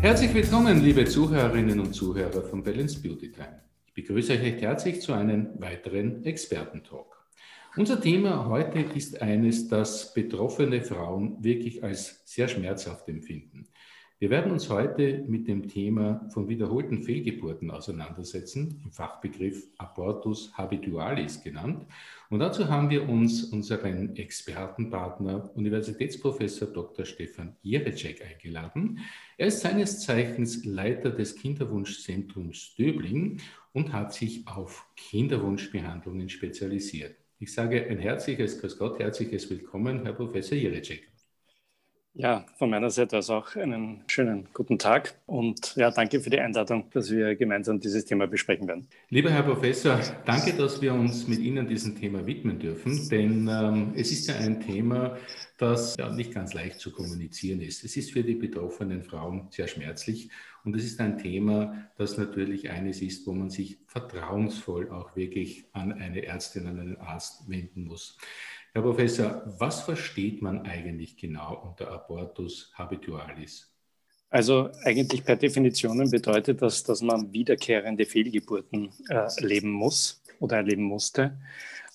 Herzlich willkommen, liebe Zuhörerinnen und Zuhörer von Balance Beauty Time. Ich begrüße euch recht herzlich zu einem weiteren Expertentalk. Unser Thema heute ist eines, das betroffene Frauen wirklich als sehr schmerzhaft empfinden. Wir werden uns heute mit dem Thema von wiederholten Fehlgeburten auseinandersetzen, im Fachbegriff Abortus habitualis genannt. Und dazu haben wir uns unseren Expertenpartner, Universitätsprofessor Dr. Stefan Jerecek, eingeladen. Er ist seines Zeichens Leiter des Kinderwunschzentrums Döbling und hat sich auf Kinderwunschbehandlungen spezialisiert. Ich sage ein herzliches Grüß Gott, herzliches Willkommen, Herr Professor Jerecek. Ja, von meiner Seite aus auch einen schönen guten Tag und ja, danke für die Einladung, dass wir gemeinsam dieses Thema besprechen werden. Lieber Herr Professor, danke, dass wir uns mit Ihnen diesem Thema widmen dürfen, denn ähm, es ist ja ein Thema, das ja nicht ganz leicht zu kommunizieren ist. Es ist für die betroffenen Frauen sehr schmerzlich und es ist ein Thema, das natürlich eines ist, wo man sich vertrauensvoll auch wirklich an eine Ärztin, an einen Arzt wenden muss. Herr Professor, was versteht man eigentlich genau unter Abortus habitualis? Also eigentlich per Definition bedeutet das, dass man wiederkehrende Fehlgeburten äh, erleben muss oder erleben musste.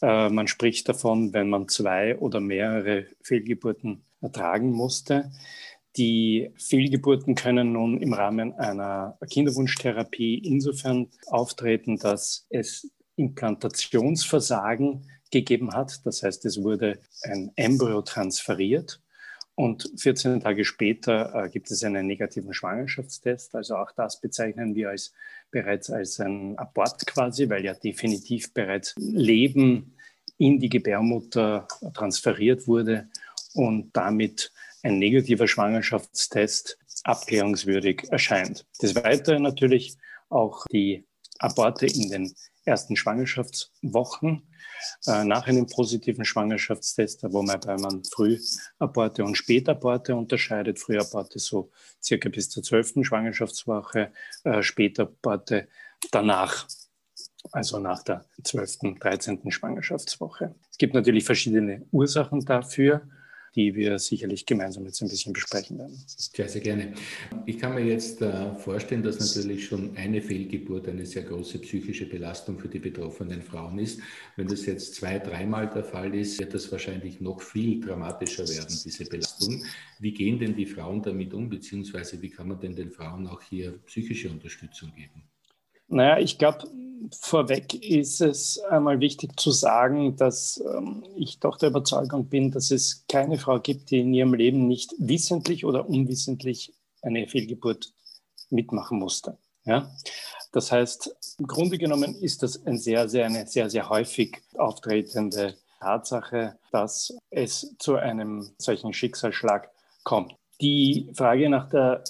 Äh, man spricht davon, wenn man zwei oder mehrere Fehlgeburten ertragen musste. Die Fehlgeburten können nun im Rahmen einer Kinderwunschtherapie insofern auftreten, dass es Implantationsversagen gegeben hat. Das heißt, es wurde ein Embryo transferiert und 14 Tage später äh, gibt es einen negativen Schwangerschaftstest. Also auch das bezeichnen wir als, bereits als ein Abort quasi, weil ja definitiv bereits Leben in die Gebärmutter transferiert wurde und damit ein negativer Schwangerschaftstest abklärungswürdig erscheint. Des Weiteren natürlich auch die Aborte in den ersten Schwangerschaftswochen äh, nach einem positiven Schwangerschaftstest, wo man bei man Frühaborte und Spätaborte unterscheidet. Frühaborte so circa bis zur zwölften Schwangerschaftswoche, äh, Spätaborte danach, also nach der zwölften, dreizehnten Schwangerschaftswoche. Es gibt natürlich verschiedene Ursachen dafür die wir sicherlich gemeinsam jetzt ein bisschen besprechen werden. Sehr, sehr gerne. Ich kann mir jetzt äh, vorstellen, dass natürlich schon eine Fehlgeburt eine sehr große psychische Belastung für die betroffenen Frauen ist. Wenn das jetzt zwei, dreimal der Fall ist, wird das wahrscheinlich noch viel dramatischer werden, diese Belastung. Wie gehen denn die Frauen damit um, beziehungsweise wie kann man denn den Frauen auch hier psychische Unterstützung geben? Naja, ich glaube, vorweg ist es einmal wichtig zu sagen, dass ähm, ich doch der Überzeugung bin, dass es keine Frau gibt, die in ihrem Leben nicht wissentlich oder unwissentlich eine Fehlgeburt mitmachen musste. Ja? Das heißt, im Grunde genommen ist das ein sehr, sehr, eine sehr, sehr häufig auftretende Tatsache, dass es zu einem solchen Schicksalsschlag kommt. Die Frage nach der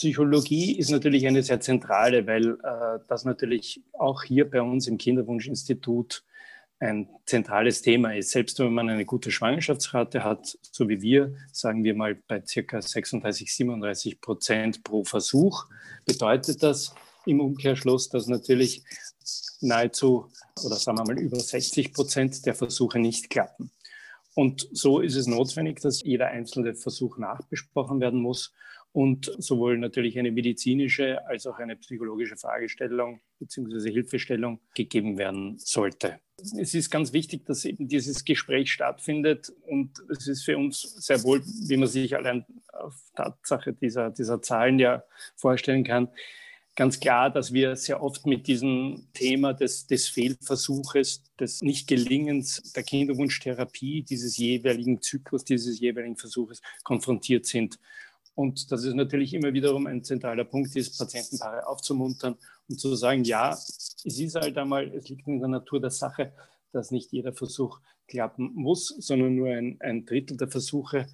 Psychologie ist natürlich eine sehr zentrale, weil äh, das natürlich auch hier bei uns im Kinderwunschinstitut ein zentrales Thema ist. Selbst wenn man eine gute Schwangerschaftsrate hat, so wie wir, sagen wir mal bei circa 36, 37 Prozent pro Versuch, bedeutet das im Umkehrschluss, dass natürlich nahezu oder sagen wir mal über 60 Prozent der Versuche nicht klappen. Und so ist es notwendig, dass jeder einzelne Versuch nachbesprochen werden muss und sowohl natürlich eine medizinische als auch eine psychologische Fragestellung bzw. Hilfestellung gegeben werden sollte. Es ist ganz wichtig, dass eben dieses Gespräch stattfindet und es ist für uns sehr wohl, wie man sich allein auf Tatsache dieser, dieser Zahlen ja vorstellen kann, ganz klar, dass wir sehr oft mit diesem Thema des, des Fehlversuches, des Nichtgelingens der Kinderwunschtherapie, dieses jeweiligen Zyklus, dieses jeweiligen Versuches konfrontiert sind. Und dass es natürlich immer wiederum ein zentraler Punkt ist, Patientenpaare aufzumuntern und zu sagen, ja, es ist halt einmal, es liegt in der Natur der Sache, dass nicht jeder Versuch klappen muss, sondern nur ein, ein Drittel der Versuche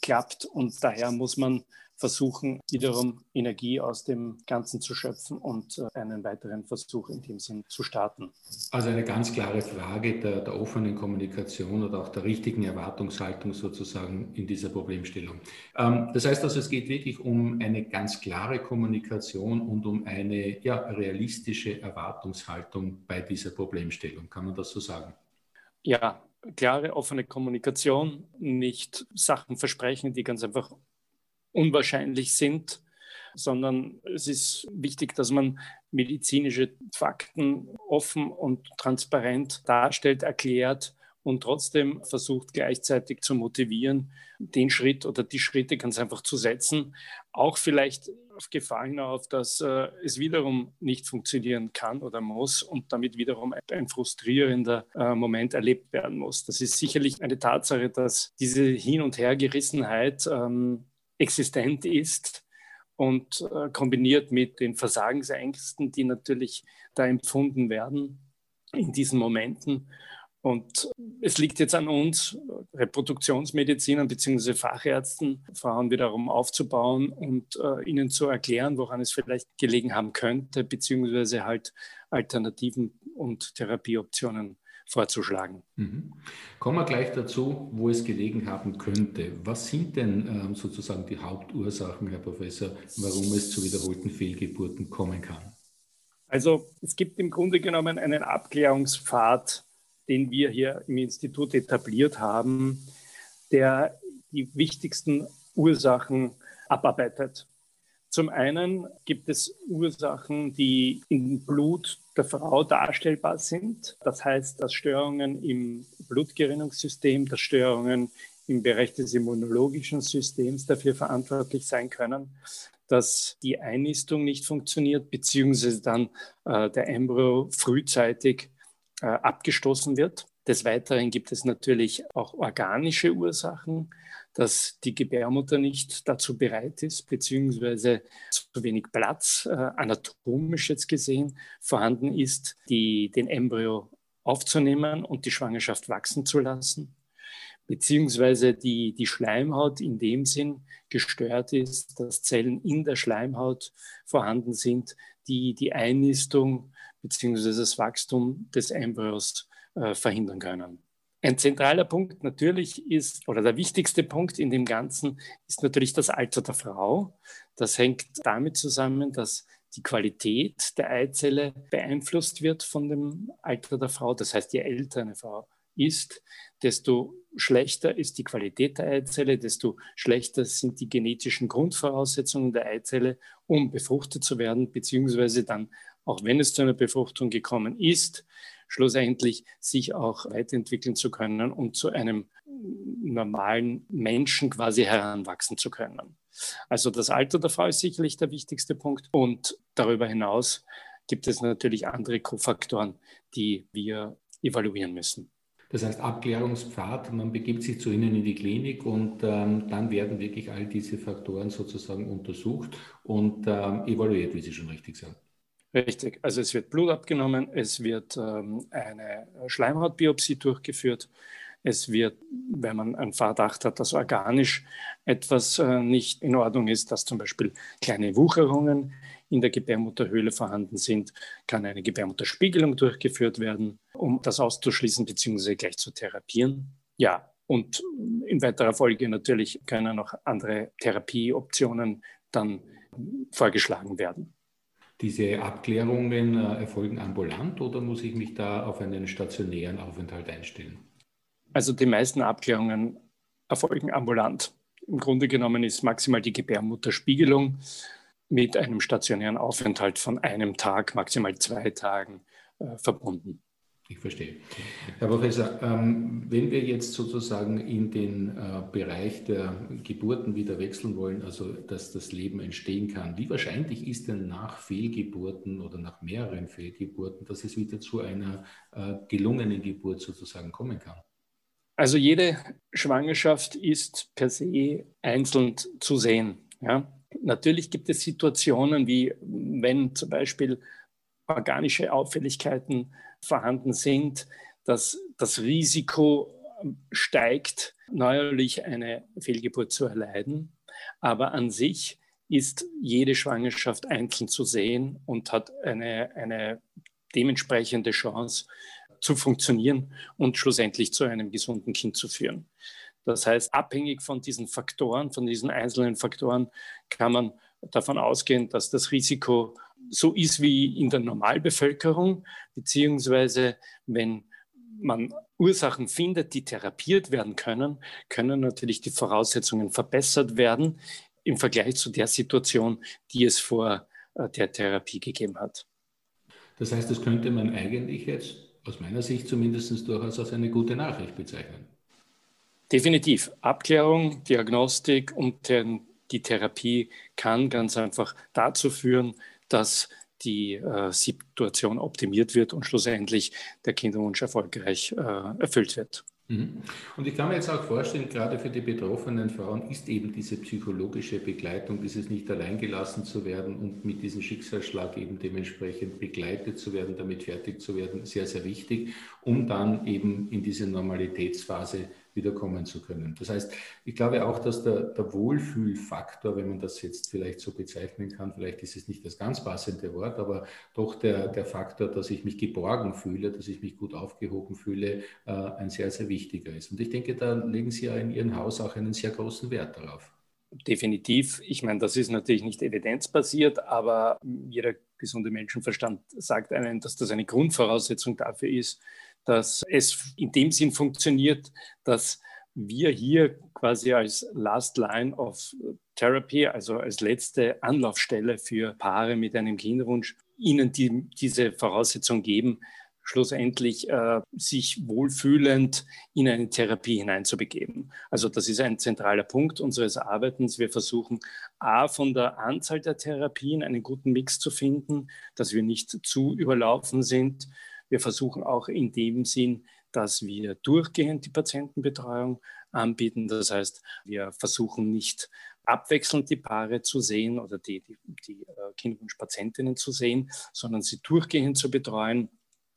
klappt. Und daher muss man versuchen, wiederum Energie aus dem Ganzen zu schöpfen und äh, einen weiteren Versuch in dem Sinn zu starten. Also eine ganz klare Frage der, der offenen Kommunikation oder auch der richtigen Erwartungshaltung sozusagen in dieser Problemstellung. Ähm, das heißt also, es geht wirklich um eine ganz klare Kommunikation und um eine ja, realistische Erwartungshaltung bei dieser Problemstellung. Kann man das so sagen? Ja, klare, offene Kommunikation, nicht Sachen versprechen, die ganz einfach unwahrscheinlich sind, sondern es ist wichtig, dass man medizinische Fakten offen und transparent darstellt, erklärt und trotzdem versucht gleichzeitig zu motivieren, den Schritt oder die Schritte ganz einfach zu setzen. Auch vielleicht auf Gefahr hinauf, dass äh, es wiederum nicht funktionieren kann oder muss und damit wiederum ein frustrierender äh, Moment erlebt werden muss. Das ist sicherlich eine Tatsache, dass diese Hin- und Hergerissenheit ähm, existent ist und äh, kombiniert mit den Versagensängsten, die natürlich da empfunden werden in diesen Momenten und es liegt jetzt an uns, Reproduktionsmedizinern bzw. Fachärzten, Frauen wiederum aufzubauen und äh, ihnen zu erklären, woran es vielleicht gelegen haben könnte, beziehungsweise halt Alternativen und Therapieoptionen vorzuschlagen. Mhm. Kommen wir gleich dazu, wo es gelegen haben könnte. Was sind denn ähm, sozusagen die Hauptursachen, Herr Professor, warum es zu wiederholten Fehlgeburten kommen kann? Also es gibt im Grunde genommen einen Abklärungspfad, den wir hier im Institut etabliert haben, der die wichtigsten Ursachen abarbeitet. Zum einen gibt es Ursachen, die im Blut der Frau darstellbar sind. Das heißt, dass Störungen im Blutgerinnungssystem, dass Störungen im Bereich des immunologischen Systems dafür verantwortlich sein können, dass die Einnistung nicht funktioniert, beziehungsweise dann äh, der Embryo frühzeitig äh, abgestoßen wird. Des Weiteren gibt es natürlich auch organische Ursachen, dass die Gebärmutter nicht dazu bereit ist, beziehungsweise zu wenig Platz, äh, anatomisch jetzt gesehen, vorhanden ist, die, den Embryo aufzunehmen und die Schwangerschaft wachsen zu lassen, beziehungsweise die, die Schleimhaut in dem Sinn gestört ist, dass Zellen in der Schleimhaut vorhanden sind, die die Einnistung beziehungsweise das Wachstum des Embryos äh, verhindern können. Ein zentraler Punkt natürlich ist, oder der wichtigste Punkt in dem Ganzen ist natürlich das Alter der Frau. Das hängt damit zusammen, dass die Qualität der Eizelle beeinflusst wird von dem Alter der Frau. Das heißt, je älter eine Frau ist, desto schlechter ist die Qualität der Eizelle, desto schlechter sind die genetischen Grundvoraussetzungen der Eizelle, um befruchtet zu werden, beziehungsweise dann auch wenn es zu einer Befruchtung gekommen ist, schlussendlich sich auch weiterentwickeln zu können und zu einem normalen Menschen quasi heranwachsen zu können. Also das Alter der Frau ist sicherlich der wichtigste Punkt und darüber hinaus gibt es natürlich andere Kofaktoren, die wir evaluieren müssen. Das heißt Abklärungspfad, man begibt sich zu Ihnen in die Klinik und ähm, dann werden wirklich all diese Faktoren sozusagen untersucht und ähm, evaluiert, wie Sie schon richtig sagen. Richtig. Also es wird Blut abgenommen, es wird ähm, eine Schleimhautbiopsie durchgeführt, es wird, wenn man einen Verdacht hat, dass organisch etwas äh, nicht in Ordnung ist, dass zum Beispiel kleine Wucherungen in der Gebärmutterhöhle vorhanden sind, kann eine Gebärmutterspiegelung durchgeführt werden, um das auszuschließen bzw. gleich zu therapieren. Ja, und in weiterer Folge natürlich können noch andere Therapieoptionen dann vorgeschlagen werden. Diese Abklärungen äh, erfolgen ambulant oder muss ich mich da auf einen stationären Aufenthalt einstellen? Also die meisten Abklärungen erfolgen ambulant. Im Grunde genommen ist maximal die Gebärmutterspiegelung mit einem stationären Aufenthalt von einem Tag, maximal zwei Tagen äh, verbunden. Ich verstehe. Herr Professor, ähm, wenn wir jetzt sozusagen in den äh, Bereich der Geburten wieder wechseln wollen, also dass das Leben entstehen kann, wie wahrscheinlich ist denn nach Fehlgeburten oder nach mehreren Fehlgeburten, dass es wieder zu einer äh, gelungenen Geburt sozusagen kommen kann? Also jede Schwangerschaft ist per se einzeln zu sehen. Ja? Natürlich gibt es Situationen wie wenn zum Beispiel organische Auffälligkeiten vorhanden sind, dass das Risiko steigt, neuerlich eine Fehlgeburt zu erleiden. Aber an sich ist jede Schwangerschaft einzeln zu sehen und hat eine, eine dementsprechende Chance zu funktionieren und schlussendlich zu einem gesunden Kind zu führen. Das heißt, abhängig von diesen Faktoren, von diesen einzelnen Faktoren, kann man davon ausgehen, dass das Risiko so ist wie in der Normalbevölkerung, beziehungsweise wenn man Ursachen findet, die therapiert werden können, können natürlich die Voraussetzungen verbessert werden im Vergleich zu der Situation, die es vor äh, der Therapie gegeben hat. Das heißt, das könnte man eigentlich jetzt aus meiner Sicht zumindest durchaus als eine gute Nachricht bezeichnen. Definitiv. Abklärung, Diagnostik und die Therapie kann ganz einfach dazu führen, dass die äh, Situation optimiert wird und schlussendlich der Kinderwunsch erfolgreich äh, erfüllt wird. Mhm. Und ich kann mir jetzt auch vorstellen, gerade für die betroffenen Frauen ist eben diese psychologische Begleitung, dieses nicht alleingelassen zu werden und mit diesem Schicksalsschlag eben dementsprechend begleitet zu werden, damit fertig zu werden, sehr, sehr wichtig, um dann eben in diese Normalitätsphase wiederkommen zu können. Das heißt, ich glaube auch, dass der, der, Wohlfühlfaktor, wenn man das jetzt vielleicht so bezeichnen kann, vielleicht ist es nicht das ganz passende Wort, aber doch der, der Faktor, dass ich mich geborgen fühle, dass ich mich gut aufgehoben fühle, äh, ein sehr, sehr wichtiger ist. Und ich denke, da legen Sie ja in Ihrem Haus auch einen sehr großen Wert darauf. Definitiv. Ich meine, das ist natürlich nicht evidenzbasiert, aber jeder gesunde Menschenverstand sagt einen, dass das eine Grundvoraussetzung dafür ist, dass es in dem Sinn funktioniert, dass wir hier quasi als Last Line of Therapy, also als letzte Anlaufstelle für Paare mit einem Kinderwunsch, ihnen die, diese Voraussetzung geben, schlussendlich äh, sich wohlfühlend in eine Therapie hineinzubegeben. Also das ist ein zentraler Punkt unseres Arbeitens. Wir versuchen A, von der Anzahl der Therapien einen guten Mix zu finden, dass wir nicht zu überlaufen sind wir versuchen auch in dem Sinn, dass wir durchgehend die Patientenbetreuung anbieten. Das heißt, wir versuchen nicht abwechselnd die Paare zu sehen oder die, die, die äh, Kinderwunschpatientinnen zu sehen, sondern sie durchgehend zu betreuen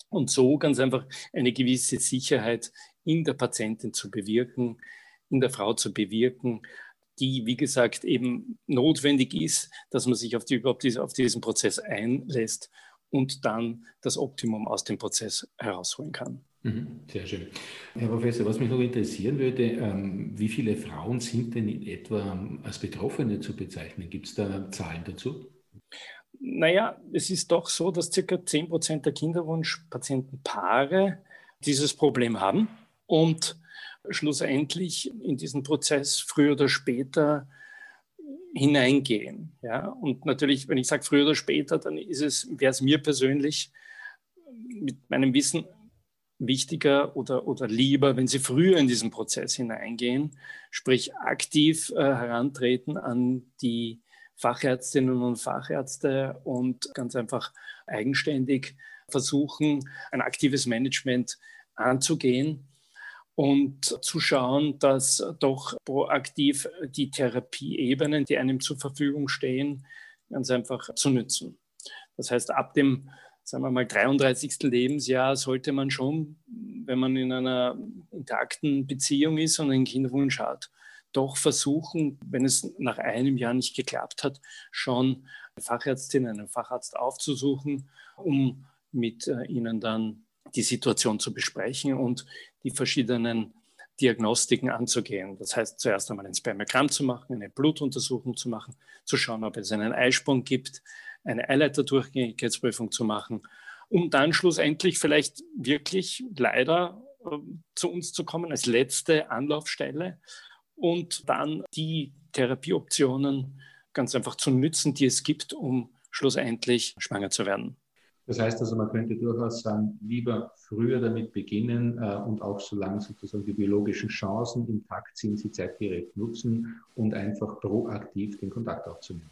und so ganz einfach eine gewisse Sicherheit in der Patientin zu bewirken, in der Frau zu bewirken, die, wie gesagt, eben notwendig ist, dass man sich auf, die, auf diesen Prozess einlässt und dann das Optimum aus dem Prozess herausholen kann. Mhm, sehr schön. Herr Professor, was mich noch interessieren würde, ähm, wie viele Frauen sind denn in etwa als Betroffene zu bezeichnen? Gibt es da Zahlen dazu? Naja, es ist doch so, dass circa 10 Prozent der Kinderwunschpatientenpaare dieses Problem haben und schlussendlich in diesen Prozess früher oder später hineingehen. Ja? Und natürlich, wenn ich sage früher oder später, dann ist es, wäre es mir persönlich mit meinem Wissen wichtiger oder, oder lieber, wenn Sie früher in diesen Prozess hineingehen, sprich aktiv äh, herantreten an die Fachärztinnen und Fachärzte und ganz einfach eigenständig versuchen, ein aktives Management anzugehen und zu schauen, dass doch proaktiv die Therapieebenen, die einem zur Verfügung stehen, ganz einfach zu nützen. Das heißt, ab dem, sagen wir mal, 33. Lebensjahr sollte man schon, wenn man in einer intakten Beziehung ist und einen Kinderwunsch hat, doch versuchen, wenn es nach einem Jahr nicht geklappt hat, schon eine Fachärztin, einen Facharzt aufzusuchen, um mit äh, ihnen dann die Situation zu besprechen und die verschiedenen Diagnostiken anzugehen. Das heißt, zuerst einmal ein Spermiogramm zu machen, eine Blutuntersuchung zu machen, zu schauen, ob es einen Eisprung gibt, eine Eileiterdurchgängigkeitsprüfung zu machen, um dann schlussendlich vielleicht wirklich leider äh, zu uns zu kommen als letzte Anlaufstelle und dann die Therapieoptionen ganz einfach zu nützen, die es gibt, um schlussendlich schwanger zu werden. Das heißt also, man könnte durchaus sagen, lieber früher damit beginnen äh, und auch solange sozusagen die biologischen Chancen intakt sind, sie zeitgerecht nutzen und einfach proaktiv den Kontakt aufzunehmen.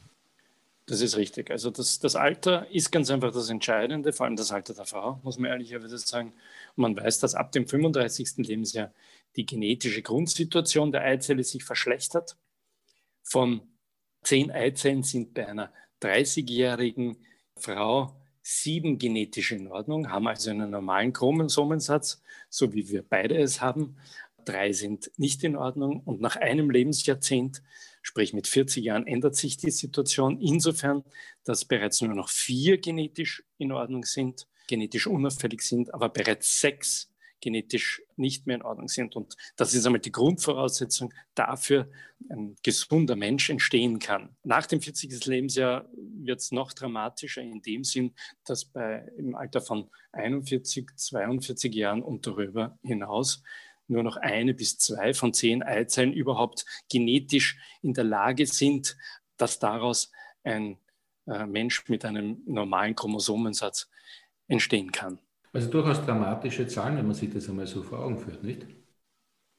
Das ist richtig. Also das, das Alter ist ganz einfach das Entscheidende, vor allem das Alter der Frau, muss man ehrlicherweise sagen. Und man weiß, dass ab dem 35. Lebensjahr die genetische Grundsituation der Eizelle sich verschlechtert. Von zehn Eizellen sind bei einer 30-jährigen Frau sieben genetisch in Ordnung, haben also einen normalen Chromosomensatz, so wie wir beide es haben. Drei sind nicht in Ordnung und nach einem Lebensjahrzehnt, sprich mit 40 Jahren, ändert sich die Situation insofern, dass bereits nur noch vier genetisch in Ordnung sind, genetisch unauffällig sind, aber bereits sechs genetisch nicht mehr in Ordnung sind. Und das ist einmal die Grundvoraussetzung dafür, ein gesunder Mensch entstehen kann. Nach dem 40. Lebensjahr wird es noch dramatischer in dem Sinn, dass bei im Alter von 41, 42 Jahren und darüber hinaus nur noch eine bis zwei von zehn Eizellen überhaupt genetisch in der Lage sind, dass daraus ein äh, Mensch mit einem normalen Chromosomensatz entstehen kann. Also durchaus dramatische Zahlen, wenn man sich das einmal so vor Augen führt, nicht?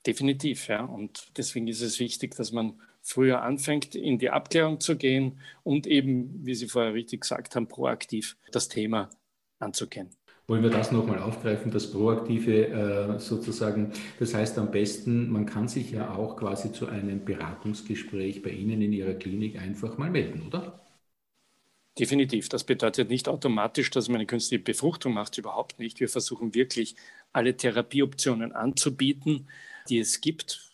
Definitiv, ja. Und deswegen ist es wichtig, dass man früher anfängt, in die Abklärung zu gehen und eben, wie Sie vorher richtig gesagt haben, proaktiv das Thema anzugehen. Wollen wir das nochmal aufgreifen, das Proaktive äh, sozusagen? Das heißt am besten, man kann sich ja auch quasi zu einem Beratungsgespräch bei Ihnen in Ihrer Klinik einfach mal melden, oder? Definitiv. Das bedeutet nicht automatisch, dass man eine künstliche Befruchtung macht, überhaupt nicht. Wir versuchen wirklich, alle Therapieoptionen anzubieten, die es gibt,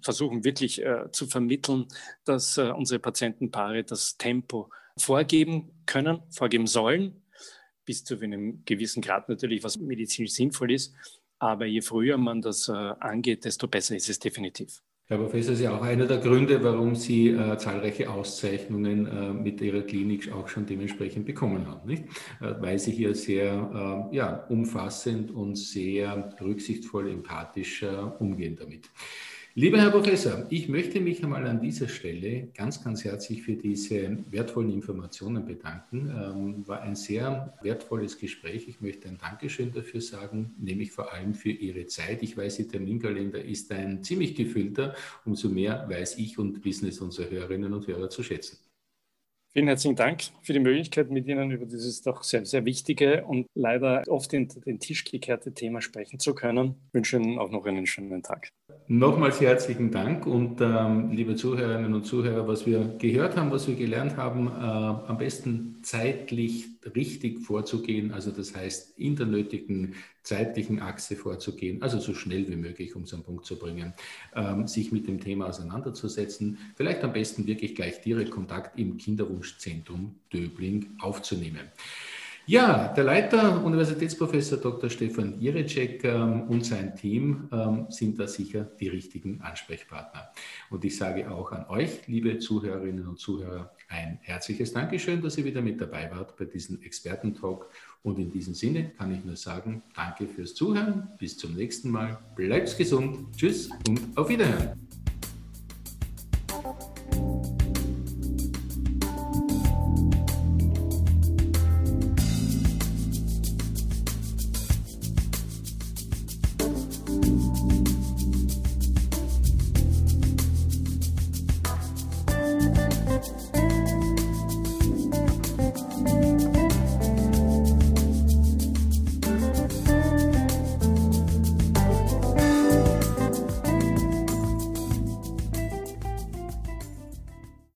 versuchen wirklich äh, zu vermitteln, dass äh, unsere Patientenpaare das Tempo vorgeben können, vorgeben sollen, bis zu einem gewissen Grad natürlich, was medizinisch sinnvoll ist. Aber je früher man das äh, angeht, desto besser ist es definitiv. Herr Professor, ist ja auch einer der Gründe, warum Sie äh, zahlreiche Auszeichnungen äh, mit Ihrer Klinik auch schon dementsprechend bekommen haben, nicht? Äh, weil Sie hier sehr äh, ja, umfassend und sehr rücksichtsvoll, empathisch äh, umgehen damit. Lieber Herr Professor, ich möchte mich einmal an dieser Stelle ganz, ganz herzlich für diese wertvollen Informationen bedanken. Ähm, war ein sehr wertvolles Gespräch. Ich möchte ein Dankeschön dafür sagen, nämlich vor allem für Ihre Zeit. Ich weiß, Ihr Terminkalender ist ein ziemlich gefüllter. Umso mehr weiß ich und wissen es unsere Hörerinnen und Hörer zu schätzen. Vielen herzlichen Dank für die Möglichkeit, mit Ihnen über dieses doch sehr, sehr wichtige und leider oft in den Tisch gekehrte Thema sprechen zu können. Ich wünsche Ihnen auch noch einen schönen Tag. Nochmals herzlichen Dank und ähm, liebe Zuhörerinnen und Zuhörer, was wir gehört haben, was wir gelernt haben, äh, am besten zeitlich richtig vorzugehen, also das heißt in der nötigen zeitlichen Achse vorzugehen, also so schnell wie möglich, um es am Punkt zu bringen, ähm, sich mit dem Thema auseinanderzusetzen, vielleicht am besten wirklich gleich direkt Kontakt im Kinderwunschzentrum Döbling aufzunehmen. Ja, der Leiter, Universitätsprofessor Dr. Stefan Irecek ähm, und sein Team ähm, sind da sicher die richtigen Ansprechpartner. Und ich sage auch an euch, liebe Zuhörerinnen und Zuhörer, ein herzliches Dankeschön, dass ihr wieder mit dabei wart bei diesem Expertentalk. Und in diesem Sinne kann ich nur sagen, danke fürs Zuhören. Bis zum nächsten Mal. Bleibt gesund. Tschüss und auf Wiederhören.